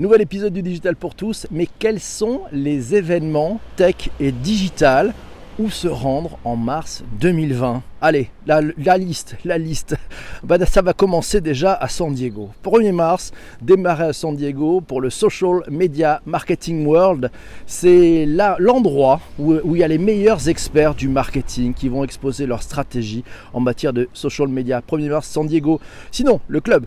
Nouvel épisode du Digital pour tous, mais quels sont les événements tech et digital où se rendre en mars 2020 Allez, la, liste, la liste. Bah, ça va commencer déjà à San Diego. 1er mars, démarrer à San Diego pour le Social Media Marketing World. C'est l'endroit où, où il y a les meilleurs experts du marketing qui vont exposer leur stratégie en matière de social media. 1er mars, San Diego. Sinon, le club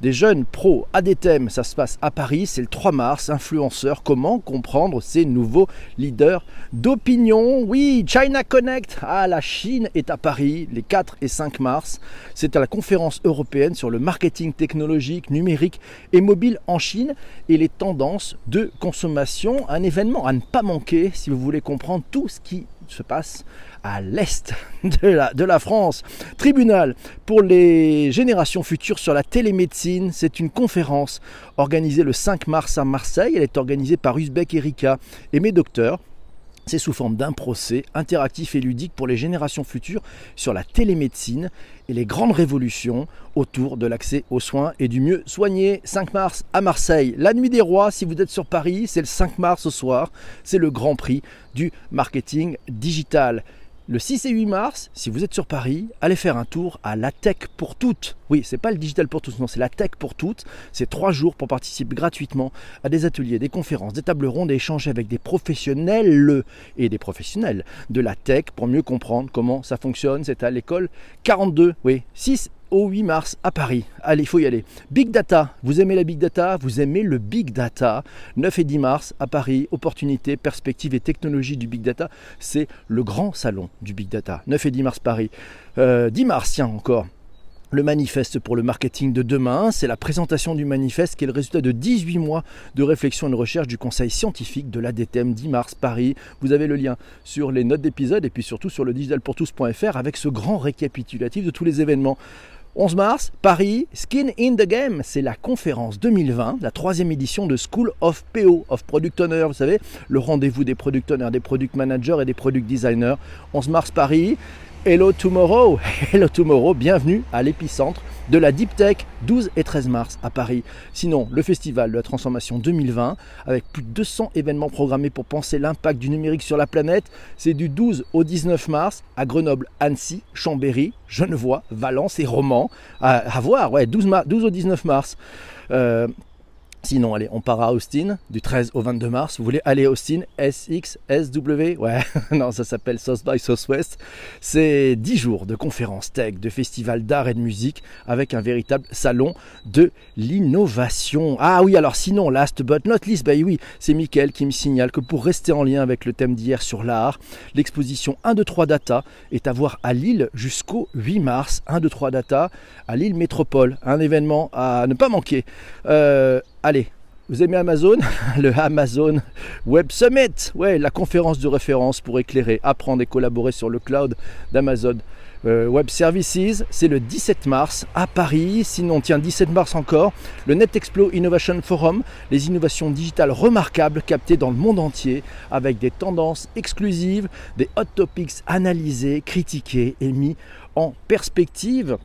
des jeunes pros à des thèmes. Ça se passe à Paris, c'est le 3 mars. Influenceurs, comment comprendre ces nouveaux leaders d'opinion? Oui, China Connect. Ah, la Chine est à Paris les 4 et 5 mars. C'est à la conférence européenne sur le marketing technologique, numérique et mobile en Chine et les tendances de consommation. Un événement à ne pas manquer si vous voulez comprendre tout ce qui se passe à l'est de la, France. Tribunal pour les générations futures sur la télémédecine, c'est une conférence organisée le 5 mars à Marseille. Elle est organisée par Uzbek Erika et mes docteurs. C'est sous forme d'un procès interactif et ludique pour les générations futures sur la télémédecine et les grandes révolutions autour de l'accès aux soins et du mieux soigner. 5 mars à Marseille, la nuit des rois, si vous êtes sur Paris, c'est le 5 mars au soir, c'est le grand prix du marketing digital. Le 6 et 8 mars, si vous êtes sur Paris, allez faire un tour à la Tech pour toutes. Oui, c'est pas le digital pour tous, non, c'est la Tech pour toutes. C'est trois jours pour participer gratuitement à des ateliers, des conférences, des tables rondes et échanger avec des professionnels et des professionnels de la tech pour mieux comprendre comment ça fonctionne. C'est à l'école 42, oui, 6 au 8 mars à Paris. Allez, il faut y aller. Big Data, vous aimez la Big Data? Vous aimez le Big Data 9 et 10 mars à Paris, opportunités, perspectives et technologies du Big Data. C'est le grand salon du Big Data. 9 et 10 mars Paris. 10 euh, mars, tiens encore. Le manifeste pour le marketing de demain, c'est la présentation du manifeste qui est le résultat de 18 mois de réflexion et de recherche du conseil scientifique de l'ADTM 10 mars Paris. Vous avez le lien sur les notes d'épisode et puis surtout sur le digitalpourtous.fr avec ce grand récapitulatif de tous les événements. 11 mars, Paris, Skin in the Game, c'est la conférence 2020, la troisième édition de School of PO, of Product Owner, vous savez, le rendez-vous des product owners, des product managers et des product designers. 11 mars, Paris, Hello Tomorrow, Hello Tomorrow, bienvenue à l'épicentre de la Deep Tech 12 et 13 mars à Paris. Sinon, le festival de la transformation 2020 avec plus de 200 événements programmés pour penser l'impact du numérique sur la planète, c'est du 12 au 19 mars à Grenoble, Annecy, Chambéry, Genevois, Valence et Romans. À, voir, ouais, 12, 12 au 19 mars. Euh, Sinon, allez, on part à Austin du 13 au 22 mars. Vous voulez aller à Austin? SX, SW Ouais, non, ça s'appelle South by Southwest. C'est 10 jours de conférences tech, de festivals d'art et de musique avec un véritable salon de l'innovation. Ah oui, alors sinon, last but not least, bah oui, c'est Mickaël qui me signale que pour rester en lien avec le thème d'hier sur l'art, l'exposition 1, 2, 3 Data est à voir à Lille jusqu'au 8 mars. 1, 2, 3 Data à Lille Métropole. Un événement à ne pas manquer. Euh, Allez, vous aimez Amazon? Le Amazon Web Summit, ouais, la conférence de référence pour éclairer, apprendre et collaborer sur le cloud d'Amazon. Euh, Web Services, c'est le 17 mars à Paris. Sinon, tiens, 17 mars encore, le NetExplo Innovation Forum, les innovations digitales remarquables captées dans le monde entier, avec des tendances exclusives, des hot topics analysés, critiqués et mis en perspective.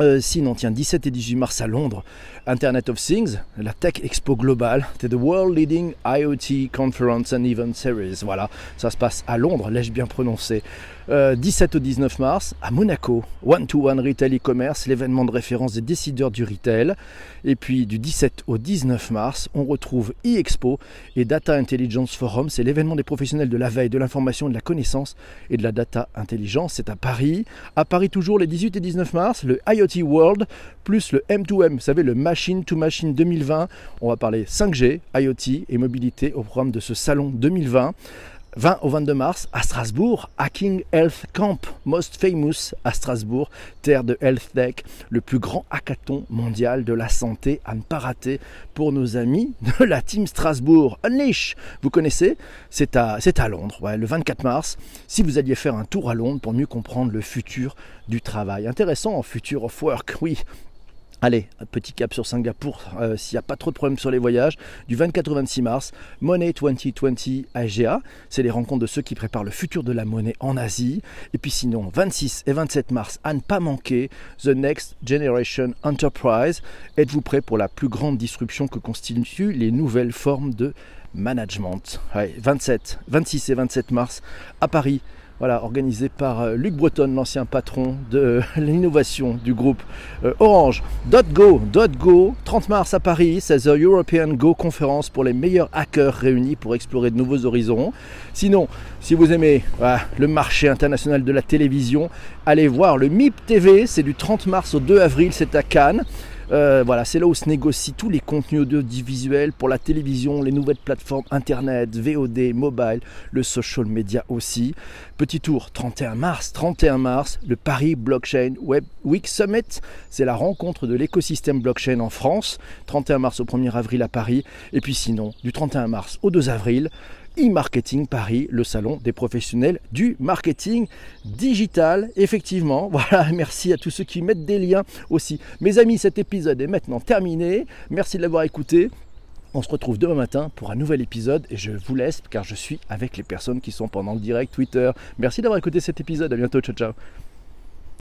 Euh, sinon, tiens, 17 et 18 mars à Londres, Internet of Things, la Tech Expo Global, c'est The World Leading IoT Conference and Event Series. Voilà, ça se passe à Londres, l'ai-je bien prononcé? 17 euh, au 19 mars à Monaco, One-to-One Retail e-commerce, l'événement de référence des décideurs du retail. Et puis du 17 au 19 mars, on retrouve e-expo et Data Intelligence Forum, c'est l'événement des professionnels de la veille, de l'information, de la connaissance et de la data intelligence. C'est à Paris. À Paris toujours les 18 et 19 mars, le IoT World plus le M2M, vous savez, le Machine to Machine 2020. On va parler 5G, IoT et mobilité au programme de ce salon 2020. 20 au 22 mars à Strasbourg, Hacking Health Camp, most famous à Strasbourg, terre de Health Tech, le plus grand hackathon mondial de la santé à ne pas rater pour nos amis de la team Strasbourg. Unleash, vous connaissez C'est à, à Londres, le 24 mars. Si vous alliez faire un tour à Londres pour mieux comprendre le futur du travail. Intéressant, future of work, oui. Allez, petit cap sur Singapour euh, s'il n'y a pas trop de problèmes sur les voyages. Du 24 au 26 mars, Money 2020 AGA, c'est les rencontres de ceux qui préparent le futur de la monnaie en Asie. Et puis sinon, 26 et 27 mars, à ne pas manquer, The Next Generation Enterprise. Êtes-vous prêt pour la plus grande disruption que constituent les nouvelles formes de management? 27, 26 et 27 mars à Paris. Voilà, organisé par euh, Luc Breton, l'ancien patron de l'innovation du groupe euh, Orange. .go, .go, 30 mars à Paris, c'est The European Go Conference pour les meilleurs hackers réunis pour explorer de nouveaux horizons. Sinon, si vous aimez le marché international de la télévision, allez voir le MIP TV, c'est du 30 mars au 2 avril, c'est à Cannes. Euh, voilà, c'est là où se négocient tous les contenus audiovisuels pour la télévision, les nouvelles plateformes internet, VOD, mobile, le social media aussi. Petit tour, 31 mars, 31 mars, le Paris Blockchain Web Week Summit. C'est la rencontre de l'écosystème blockchain en France. 31 mars au 1er avril à Paris. Et puis sinon, du 31 mars au 2 avril, e-marketing Paris, le salon des professionnels du marketing digital. Effectivement, voilà, merci à tous ceux qui mettent des liens aussi. Mes amis, cet épisode est maintenant terminé. Merci de l'avoir écouté. On se retrouve demain matin pour un nouvel épisode et je vous laisse car je suis avec les personnes qui sont pendant le direct Twitter. Merci d'avoir écouté cet épisode. À bientôt. Ciao, ciao.